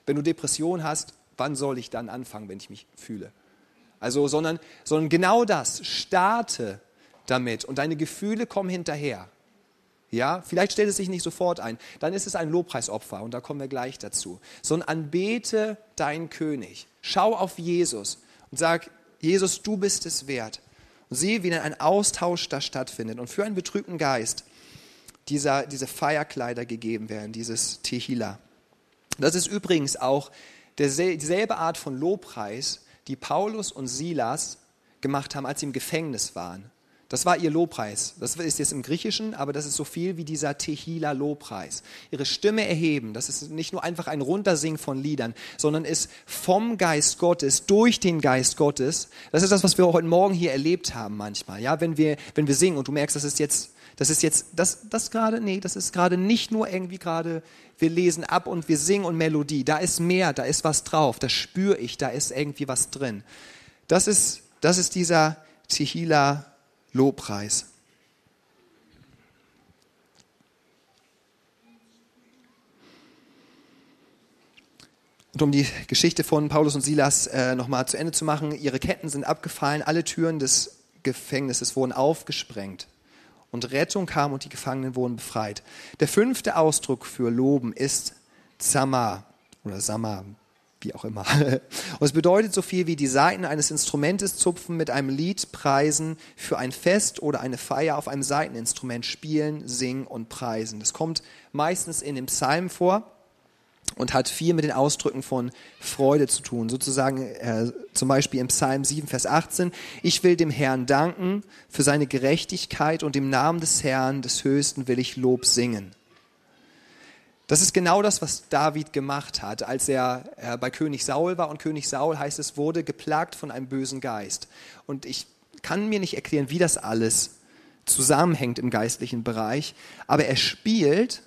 Wenn du Depression hast, wann soll ich dann anfangen, wenn ich mich fühle? Also, sondern, sondern genau das, starte damit und deine Gefühle kommen hinterher. Ja, vielleicht stellt es sich nicht sofort ein, dann ist es ein Lobpreisopfer und da kommen wir gleich dazu. Sondern anbete deinen König. Schau auf Jesus und sag, Jesus, du bist es wert. Und sieh, wie dann ein Austausch da stattfindet und für einen betrübten Geist dieser, diese Feierkleider gegeben werden, dieses Tehila. Das ist übrigens auch dieselbe Art von Lobpreis, die Paulus und Silas gemacht haben, als sie im Gefängnis waren. Das war ihr Lobpreis. Das ist jetzt im Griechischen, aber das ist so viel wie dieser Tehila-Lobpreis. Ihre Stimme erheben, das ist nicht nur einfach ein Runtersingen von Liedern, sondern ist vom Geist Gottes, durch den Geist Gottes. Das ist das, was wir heute Morgen hier erlebt haben manchmal. Ja, wenn wir, wenn wir singen und du merkst, das ist jetzt, das ist jetzt, das, das gerade, nee, das ist gerade nicht nur irgendwie gerade wir lesen ab und wir singen und Melodie. Da ist mehr, da ist was drauf, das spüre ich, da ist irgendwie was drin. Das ist, das ist dieser Tehila Lobpreis. Und um die Geschichte von Paulus und Silas äh, nochmal zu Ende zu machen, ihre Ketten sind abgefallen, alle Türen des Gefängnisses wurden aufgesprengt und Rettung kam und die Gefangenen wurden befreit. Der fünfte Ausdruck für Loben ist Zama oder Sama, wie auch immer. <laughs> Und es bedeutet so viel wie die Saiten eines Instrumentes zupfen, mit einem Lied preisen, für ein Fest oder eine Feier auf einem Saiteninstrument spielen, singen und preisen. Das kommt meistens in dem Psalm vor und hat viel mit den Ausdrücken von Freude zu tun. Sozusagen äh, zum Beispiel im Psalm 7, Vers 18, ich will dem Herrn danken für seine Gerechtigkeit und im Namen des Herrn, des Höchsten, will ich Lob singen. Das ist genau das, was David gemacht hat, als er äh, bei König Saul war. Und König Saul, heißt es, wurde geplagt von einem bösen Geist. Und ich kann mir nicht erklären, wie das alles zusammenhängt im geistlichen Bereich, aber er spielt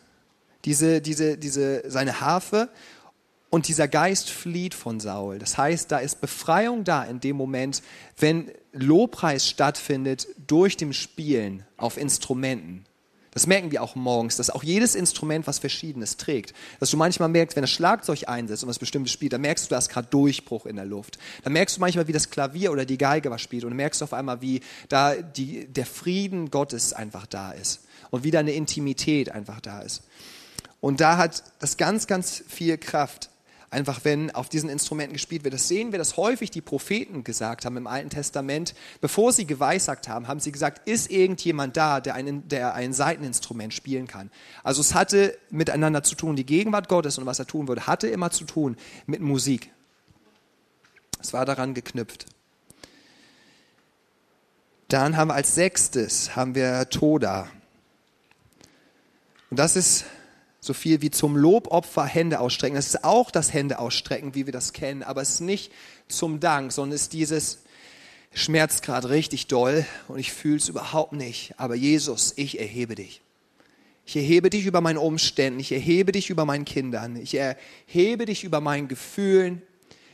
diese, diese, diese, seine Harfe und dieser Geist flieht von Saul. Das heißt, da ist Befreiung da in dem Moment, wenn Lobpreis stattfindet durch dem Spielen auf Instrumenten. Das merken wir auch morgens, dass auch jedes Instrument was Verschiedenes trägt. Dass du manchmal merkst, wenn das Schlagzeug einsetzt und was Bestimmtes spielt, dann merkst du, da ist gerade Durchbruch in der Luft. Dann merkst du manchmal, wie das Klavier oder die Geige was spielt und dann merkst du auf einmal, wie da die, der Frieden Gottes einfach da ist und wie da eine Intimität einfach da ist. Und da hat das ganz, ganz viel Kraft einfach wenn auf diesen Instrumenten gespielt wird. Das sehen wir, dass häufig die Propheten gesagt haben im Alten Testament, bevor sie geweissagt haben, haben sie gesagt, ist irgendjemand da, der ein, der ein Seiteninstrument spielen kann. Also es hatte miteinander zu tun. Die Gegenwart Gottes und was er tun würde, hatte immer zu tun mit Musik. Es war daran geknüpft. Dann haben wir als sechstes haben wir Toda. Und das ist so viel wie zum Lobopfer Hände ausstrecken. Das ist auch das Hände ausstrecken, wie wir das kennen, aber es ist nicht zum Dank, sondern es ist dieses schmerzt gerade richtig doll und ich fühle es überhaupt nicht. Aber Jesus, ich erhebe dich. Ich erhebe dich über meinen Umständen, ich erhebe dich über meinen Kindern, ich erhebe dich über meinen Gefühlen,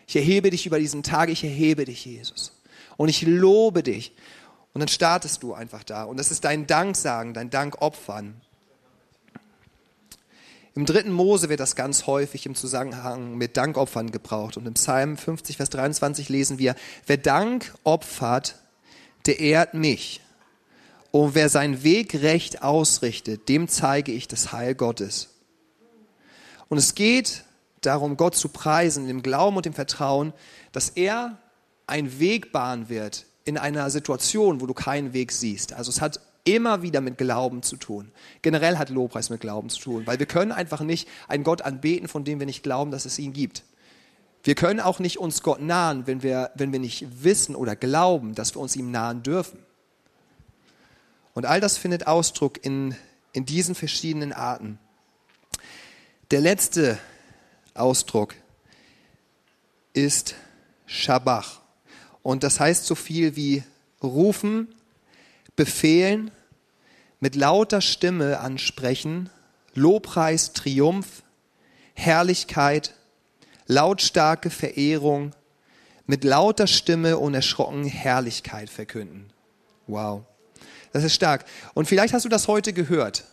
ich erhebe dich über diesen Tag, ich erhebe dich, Jesus. Und ich lobe dich. Und dann startest du einfach da. Und das ist dein Danksagen, dein Dankopfern. Im dritten Mose wird das ganz häufig im Zusammenhang mit Dankopfern gebraucht. Und im Psalm 50, Vers 23 lesen wir, wer Dank opfert, der ehrt mich. Und wer seinen Weg recht ausrichtet, dem zeige ich das Heil Gottes. Und es geht darum, Gott zu preisen, im Glauben und im Vertrauen, dass er einen Weg bahnen wird in einer Situation, wo du keinen Weg siehst. Also es hat immer wieder mit Glauben zu tun. Generell hat Lobpreis mit Glauben zu tun, weil wir können einfach nicht einen Gott anbeten, von dem wir nicht glauben, dass es ihn gibt. Wir können auch nicht uns Gott nahen, wenn wir, wenn wir nicht wissen oder glauben, dass wir uns ihm nahen dürfen. Und all das findet Ausdruck in, in diesen verschiedenen Arten. Der letzte Ausdruck ist Shabach. Und das heißt so viel wie rufen, befehlen, mit lauter Stimme ansprechen, Lobpreis, Triumph, Herrlichkeit, lautstarke Verehrung, mit lauter Stimme unerschrocken Herrlichkeit verkünden. Wow, das ist stark. Und vielleicht hast du das heute gehört,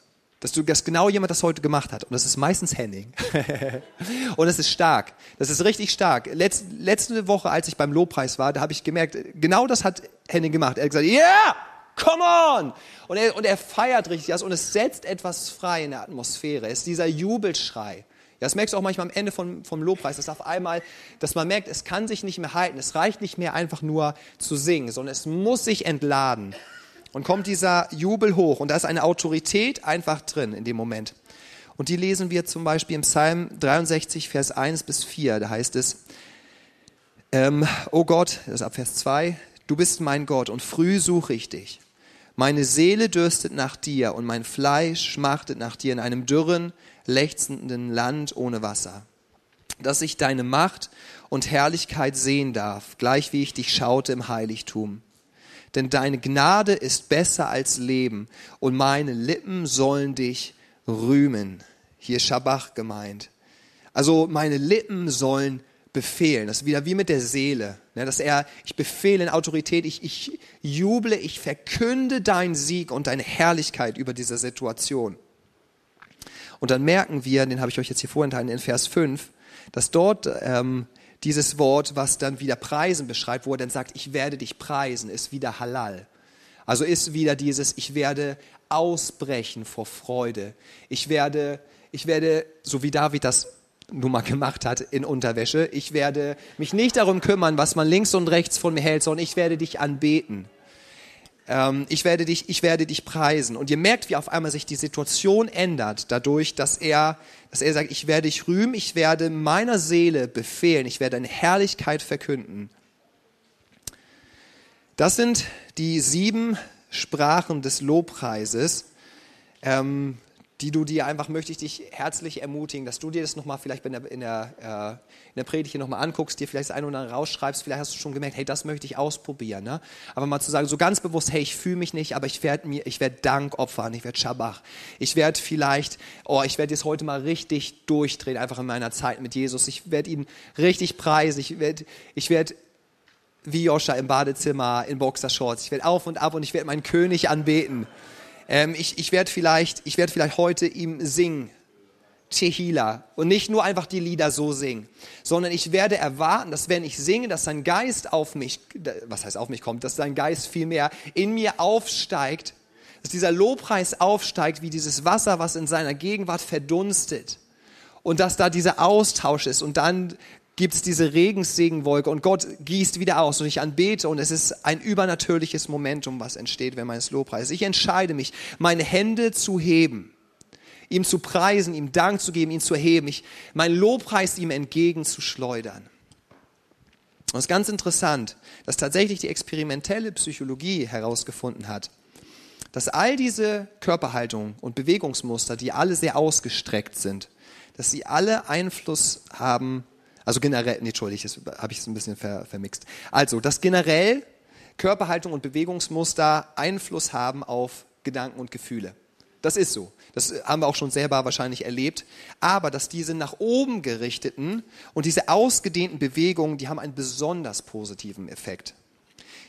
dass du dass genau jemand das heute gemacht hat. Und das ist meistens Henning. <laughs> und es ist stark. Das ist richtig stark. Letz, letzte Woche, als ich beim Lobpreis war, da habe ich gemerkt, genau das hat Henning gemacht. Er hat gesagt, ja! Yeah! Come on! Und er, und er feiert richtig das und es setzt etwas frei in der Atmosphäre. Es ist dieser Jubelschrei. Das merkst du auch manchmal am Ende vom, vom Lobpreis, dass auf einmal, dass man merkt, es kann sich nicht mehr halten. Es reicht nicht mehr einfach nur zu singen, sondern es muss sich entladen. Und kommt dieser Jubel hoch und da ist eine Autorität einfach drin in dem Moment. Und die lesen wir zum Beispiel im Psalm 63, Vers 1 bis 4. Da heißt es, ähm, oh Gott, das ist ab Vers 2, du bist mein Gott und früh suche ich dich. Meine Seele dürstet nach dir und mein Fleisch schmachtet nach dir in einem dürren, lechzenden Land ohne Wasser. Dass ich deine Macht und Herrlichkeit sehen darf, gleich wie ich dich schaute im Heiligtum. Denn deine Gnade ist besser als Leben und meine Lippen sollen dich rühmen. Hier Schabach gemeint. Also meine Lippen sollen befehlen. Das ist wieder wie mit der Seele. Ne, dass er, ich befehle in Autorität, ich, ich juble, ich verkünde deinen Sieg und deine Herrlichkeit über diese Situation. Und dann merken wir, den habe ich euch jetzt hier vorenthalten in Vers 5, dass dort ähm, dieses Wort, was dann wieder Preisen beschreibt, wo er dann sagt, ich werde dich preisen, ist wieder Halal. Also ist wieder dieses, ich werde ausbrechen vor Freude. Ich werde, ich werde, so wie David das nun mal gemacht hat in Unterwäsche. Ich werde mich nicht darum kümmern, was man links und rechts von mir hält, sondern ich werde dich anbeten. Ähm, ich, werde dich, ich werde dich preisen. Und ihr merkt, wie auf einmal sich die Situation ändert, dadurch, dass er, dass er sagt, ich werde dich rühmen, ich werde meiner Seele befehlen, ich werde deine Herrlichkeit verkünden. Das sind die sieben Sprachen des Lobpreises. Ähm, die du dir einfach, möchte ich dich herzlich ermutigen, dass du dir das nochmal vielleicht in der, in der, äh, in der Predigt hier nochmal anguckst, dir vielleicht das eine oder andere rausschreibst, vielleicht hast du schon gemerkt, hey, das möchte ich ausprobieren. Ne? Aber mal zu sagen, so ganz bewusst, hey, ich fühle mich nicht, aber ich werde mir, ich werde Dank opfern, ich werde Schabach. Ich werde vielleicht, oh, ich werde jetzt heute mal richtig durchdrehen, einfach in meiner Zeit mit Jesus. Ich werde ihn richtig preisen, ich werde, ich werde wie Joscha im Badezimmer in Boxershorts. Ich werde auf und ab und ich werde meinen König anbeten. Ähm, ich ich werde vielleicht, ich werd vielleicht heute ihm singen. Tehila. Und nicht nur einfach die Lieder so singen, sondern ich werde erwarten, dass wenn ich singe, dass sein Geist auf mich, was heißt auf mich kommt, dass sein Geist vielmehr in mir aufsteigt, dass dieser Lobpreis aufsteigt wie dieses Wasser, was in seiner Gegenwart verdunstet. Und dass da dieser Austausch ist und dann gibt es diese Regenssegenwolke und Gott gießt wieder aus und ich anbete und es ist ein übernatürliches Momentum, was entsteht, wenn man es Lobpreis. Ich entscheide mich, meine Hände zu heben, ihm zu preisen, ihm Dank zu geben, ihn zu erheben, ich, mein Lobpreis ihm entgegenzuschleudern. Und es ist ganz interessant, dass tatsächlich die experimentelle Psychologie herausgefunden hat, dass all diese Körperhaltungen und Bewegungsmuster, die alle sehr ausgestreckt sind, dass sie alle Einfluss haben also generell, nee, entschuldige, das habe ich es ein bisschen ver, vermixt. Also, dass generell Körperhaltung und Bewegungsmuster Einfluss haben auf Gedanken und Gefühle. Das ist so. Das haben wir auch schon selber wahrscheinlich erlebt. Aber dass diese nach oben gerichteten und diese ausgedehnten Bewegungen, die haben einen besonders positiven Effekt.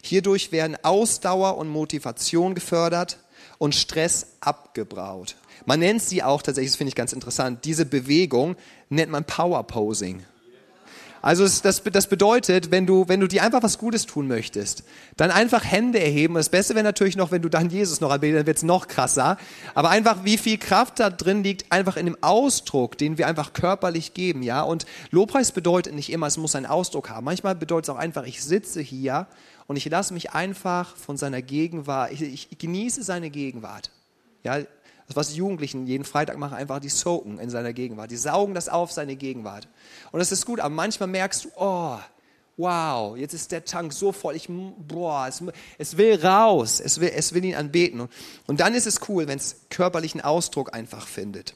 Hierdurch werden Ausdauer und Motivation gefördert und Stress abgebraut. Man nennt sie auch tatsächlich, das finde ich ganz interessant, diese Bewegung nennt man Power Posing. Also das, das bedeutet, wenn du, wenn du dir einfach was Gutes tun möchtest, dann einfach Hände erheben. Das Beste wäre natürlich noch, wenn du dann Jesus noch anbetest, dann wird es noch krasser. Aber einfach, wie viel Kraft da drin liegt, einfach in dem Ausdruck, den wir einfach körperlich geben. ja. Und Lobpreis bedeutet nicht immer, es muss einen Ausdruck haben. Manchmal bedeutet es auch einfach, ich sitze hier und ich lasse mich einfach von seiner Gegenwart, ich, ich genieße seine Gegenwart. Ja, das, was Jugendlichen jeden Freitag machen, einfach die soaken in seiner Gegenwart. Die saugen das auf, seine Gegenwart. Und das ist gut, aber manchmal merkst du, oh, wow, jetzt ist der Tank so voll, ich, boah, es, es will raus, es will, es will ihn anbeten. Und, und dann ist es cool, wenn es körperlichen Ausdruck einfach findet.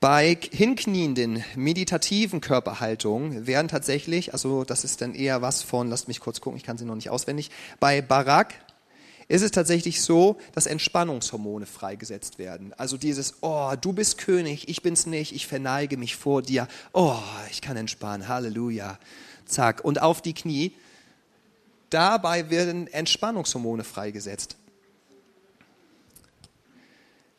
Bei hinknienden, meditativen Körperhaltungen werden tatsächlich, also das ist dann eher was von, lasst mich kurz gucken, ich kann sie noch nicht auswendig, bei Barak ist es tatsächlich so, dass Entspannungshormone freigesetzt werden. Also dieses, oh, du bist König, ich bin's nicht, ich verneige mich vor dir, oh, ich kann entspannen, Halleluja, zack, und auf die Knie. Dabei werden Entspannungshormone freigesetzt.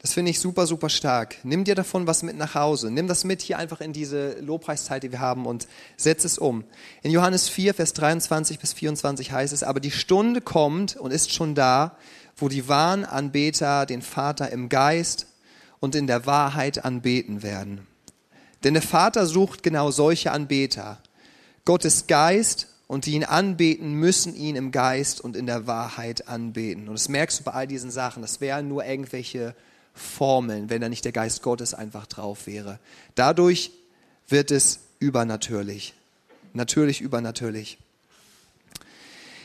Das finde ich super, super stark. Nimm dir davon was mit nach Hause. Nimm das mit hier einfach in diese Lobpreiszeit, die wir haben und setz es um. In Johannes 4, Vers 23 bis 24 heißt es, aber die Stunde kommt und ist schon da, wo die wahren Anbeter den Vater im Geist und in der Wahrheit anbeten werden. Denn der Vater sucht genau solche Anbeter. Gott ist Geist und die ihn anbeten, müssen ihn im Geist und in der Wahrheit anbeten. Und das merkst du bei all diesen Sachen. Das wären nur irgendwelche Formeln, wenn da nicht der Geist Gottes einfach drauf wäre. Dadurch wird es übernatürlich. Natürlich übernatürlich.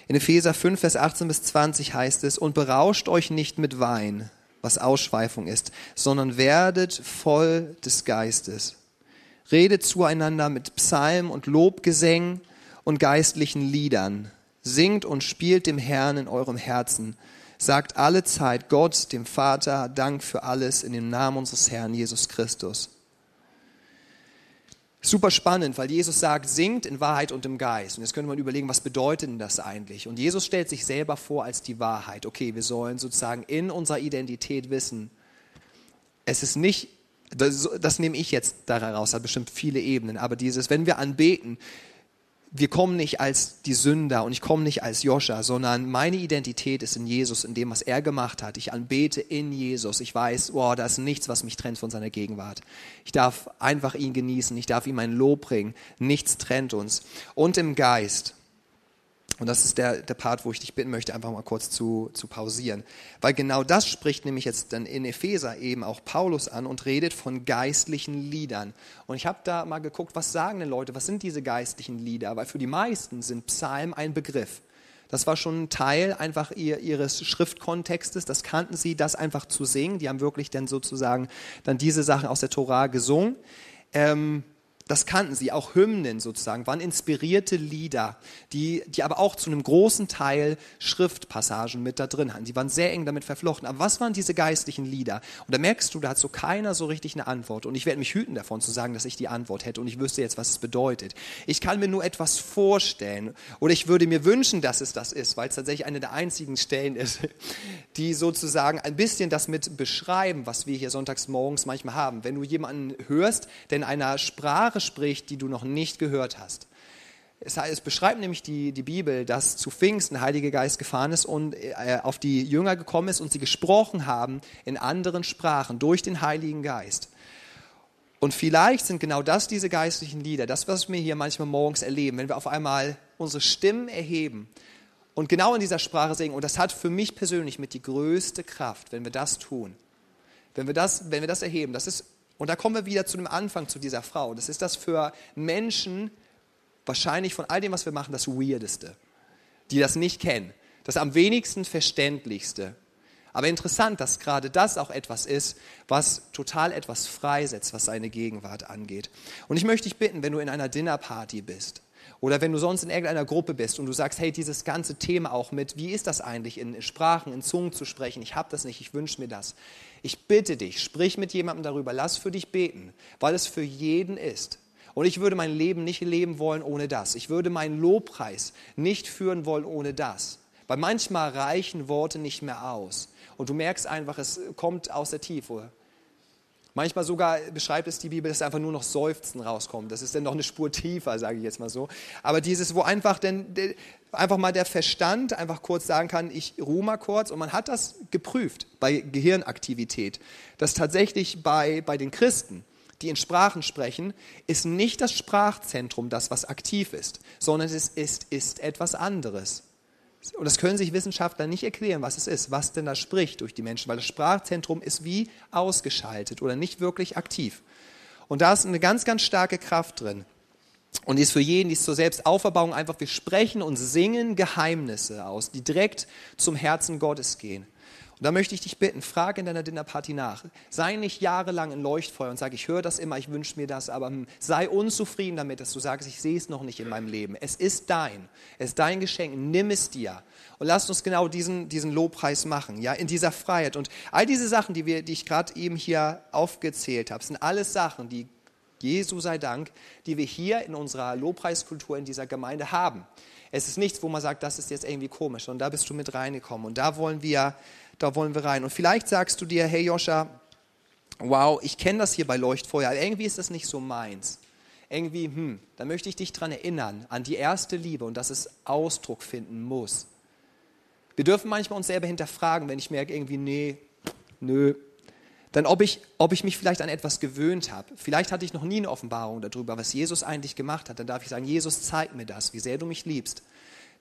In Epheser 5, Vers 18 bis 20 heißt es, und berauscht euch nicht mit Wein, was Ausschweifung ist, sondern werdet voll des Geistes. Redet zueinander mit Psalmen und Lobgesängen und geistlichen Liedern. Singt und spielt dem Herrn in eurem Herzen sagt alle Zeit Gott, dem Vater, Dank für alles in dem Namen unseres Herrn Jesus Christus. Super spannend, weil Jesus sagt, singt in Wahrheit und im Geist. Und jetzt könnte man überlegen, was bedeutet denn das eigentlich? Und Jesus stellt sich selber vor als die Wahrheit. Okay, wir sollen sozusagen in unserer Identität wissen, es ist nicht, das, das nehme ich jetzt daraus, hat bestimmt viele Ebenen, aber dieses, wenn wir anbeten, wir kommen nicht als die Sünder und ich komme nicht als Joscha, sondern meine Identität ist in Jesus, in dem, was er gemacht hat. Ich anbete in Jesus. Ich weiß, wow, da ist nichts, was mich trennt von seiner Gegenwart. Ich darf einfach ihn genießen. Ich darf ihm mein Lob bringen. Nichts trennt uns. Und im Geist. Und das ist der, der Part, wo ich dich bitten möchte, einfach mal kurz zu, zu pausieren. Weil genau das spricht nämlich jetzt dann in Epheser eben auch Paulus an und redet von geistlichen Liedern. Und ich habe da mal geguckt, was sagen denn Leute, was sind diese geistlichen Lieder? Weil für die meisten sind Psalm ein Begriff. Das war schon ein Teil einfach ihres Schriftkontextes. Das kannten sie, das einfach zu singen. Die haben wirklich dann sozusagen dann diese Sachen aus der Tora gesungen. Ähm, das kannten sie, auch Hymnen sozusagen, waren inspirierte Lieder, die, die aber auch zu einem großen Teil Schriftpassagen mit da drin hatten. Die waren sehr eng damit verflochten. Aber was waren diese geistlichen Lieder? Und da merkst du, da hat so keiner so richtig eine Antwort. Und ich werde mich hüten davon zu sagen, dass ich die Antwort hätte und ich wüsste jetzt, was es bedeutet. Ich kann mir nur etwas vorstellen oder ich würde mir wünschen, dass es das ist, weil es tatsächlich eine der einzigen Stellen ist, <laughs> die sozusagen ein bisschen das mit beschreiben, was wir hier sonntags morgens manchmal haben. Wenn du jemanden hörst, der in einer Sprache Spricht, die du noch nicht gehört hast. Es, es beschreibt nämlich die, die Bibel, dass zu Pfingsten der Heilige Geist gefahren ist und äh, auf die Jünger gekommen ist und sie gesprochen haben in anderen Sprachen durch den Heiligen Geist. Und vielleicht sind genau das diese geistlichen Lieder, das, was wir hier manchmal morgens erleben, wenn wir auf einmal unsere Stimmen erheben und genau in dieser Sprache singen. Und das hat für mich persönlich mit die größte Kraft, wenn wir das tun. Wenn wir das, wenn wir das erheben, das ist und da kommen wir wieder zu dem Anfang zu dieser Frau. Das ist das für Menschen wahrscheinlich von all dem, was wir machen, das Weirdeste, die das nicht kennen. Das am wenigsten Verständlichste. Aber interessant, dass gerade das auch etwas ist, was total etwas freisetzt, was seine Gegenwart angeht. Und ich möchte dich bitten, wenn du in einer Dinnerparty bist oder wenn du sonst in irgendeiner Gruppe bist und du sagst, hey, dieses ganze Thema auch mit, wie ist das eigentlich, in Sprachen, in Zungen zu sprechen? Ich habe das nicht, ich wünsche mir das. Ich bitte dich, sprich mit jemandem darüber, lass für dich beten, weil es für jeden ist. Und ich würde mein Leben nicht leben wollen ohne das. Ich würde meinen Lobpreis nicht führen wollen ohne das. Weil manchmal reichen Worte nicht mehr aus. Und du merkst einfach, es kommt aus der Tiefe. Manchmal sogar beschreibt es die Bibel, dass einfach nur noch Seufzen rauskommt. Das ist dann noch eine Spur tiefer, sage ich jetzt mal so. Aber dieses, wo einfach, denn, einfach mal der Verstand einfach kurz sagen kann, ich ruhe mal kurz. Und man hat das geprüft bei Gehirnaktivität, dass tatsächlich bei, bei den Christen, die in Sprachen sprechen, ist nicht das Sprachzentrum das, was aktiv ist, sondern es ist, ist etwas anderes. Und das können sich Wissenschaftler nicht erklären, was es ist, was denn da spricht durch die Menschen, weil das Sprachzentrum ist wie ausgeschaltet oder nicht wirklich aktiv. Und da ist eine ganz, ganz starke Kraft drin. Und die ist für jeden, die ist zur Selbstauferbauung einfach, wir sprechen und singen Geheimnisse aus, die direkt zum Herzen Gottes gehen. Und da möchte ich dich bitten, frag in deiner Dinnerparty nach. Sei nicht jahrelang ein Leuchtfeuer und sag, ich höre das immer, ich wünsche mir das, aber hm, sei unzufrieden damit, dass du sagst, ich sehe es noch nicht in meinem Leben. Es ist dein, es ist dein Geschenk, nimm es dir. Und lass uns genau diesen, diesen Lobpreis machen, ja, in dieser Freiheit. Und all diese Sachen, die, wir, die ich gerade eben hier aufgezählt habe, sind alles Sachen, die Jesu sei Dank, die wir hier in unserer Lobpreiskultur in dieser Gemeinde haben. Es ist nichts, wo man sagt, das ist jetzt irgendwie komisch, sondern da bist du mit reingekommen. Und da wollen wir da wollen wir rein. Und vielleicht sagst du dir, hey Joscha, wow, ich kenne das hier bei Leuchtfeuer, aber irgendwie ist das nicht so meins. Irgendwie, hm, da möchte ich dich daran erinnern, an die erste Liebe und dass es Ausdruck finden muss. Wir dürfen manchmal uns selber hinterfragen, wenn ich merke, irgendwie, nee, nö, dann ob ich, ob ich mich vielleicht an etwas gewöhnt habe. Vielleicht hatte ich noch nie eine Offenbarung darüber, was Jesus eigentlich gemacht hat. Dann darf ich sagen, Jesus, zeig mir das, wie sehr du mich liebst.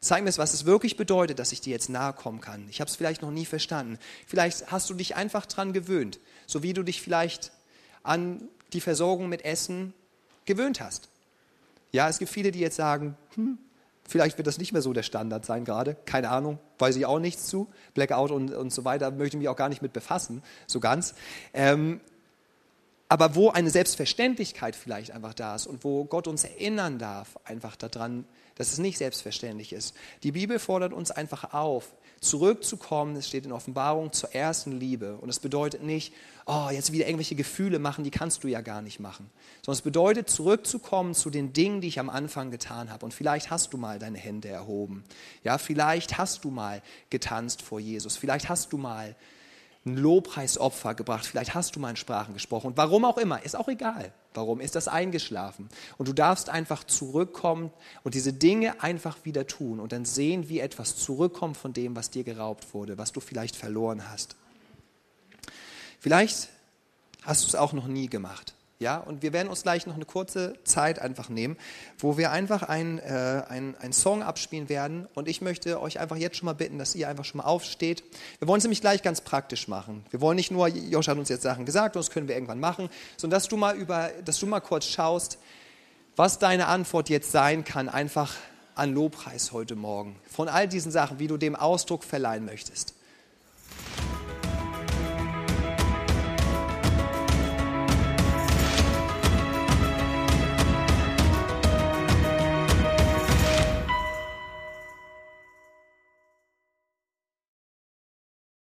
Zeig mir, was es wirklich bedeutet, dass ich dir jetzt nahe kommen kann. Ich habe es vielleicht noch nie verstanden. Vielleicht hast du dich einfach dran gewöhnt, so wie du dich vielleicht an die Versorgung mit Essen gewöhnt hast. Ja, es gibt viele, die jetzt sagen, hm, vielleicht wird das nicht mehr so der Standard sein gerade. Keine Ahnung, weiß ich auch nichts zu. Blackout und, und so weiter möchte ich mich auch gar nicht mit befassen, so ganz. Ähm, aber wo eine Selbstverständlichkeit vielleicht einfach da ist und wo Gott uns erinnern darf, einfach daran, dass es nicht selbstverständlich ist. Die Bibel fordert uns einfach auf, zurückzukommen, es steht in Offenbarung, zur ersten Liebe. Und es bedeutet nicht, oh, jetzt wieder irgendwelche Gefühle machen, die kannst du ja gar nicht machen. Sondern es bedeutet, zurückzukommen zu den Dingen, die ich am Anfang getan habe. Und vielleicht hast du mal deine Hände erhoben. Ja, vielleicht hast du mal getanzt vor Jesus. Vielleicht hast du mal ein Lobpreisopfer gebracht, vielleicht hast du mal in Sprachen gesprochen. Warum auch immer, ist auch egal. Warum ist das eingeschlafen? Und du darfst einfach zurückkommen und diese Dinge einfach wieder tun und dann sehen, wie etwas zurückkommt von dem, was dir geraubt wurde, was du vielleicht verloren hast. Vielleicht hast du es auch noch nie gemacht. Ja, und wir werden uns gleich noch eine kurze Zeit einfach nehmen, wo wir einfach einen äh, ein Song abspielen werden. Und ich möchte euch einfach jetzt schon mal bitten, dass ihr einfach schon mal aufsteht. Wir wollen es nämlich gleich ganz praktisch machen. Wir wollen nicht nur, Josh hat uns jetzt Sachen gesagt, das können wir irgendwann machen, sondern dass du mal über, dass du mal kurz schaust, was deine Antwort jetzt sein kann, einfach an Lobpreis heute Morgen. Von all diesen Sachen, wie du dem Ausdruck verleihen möchtest.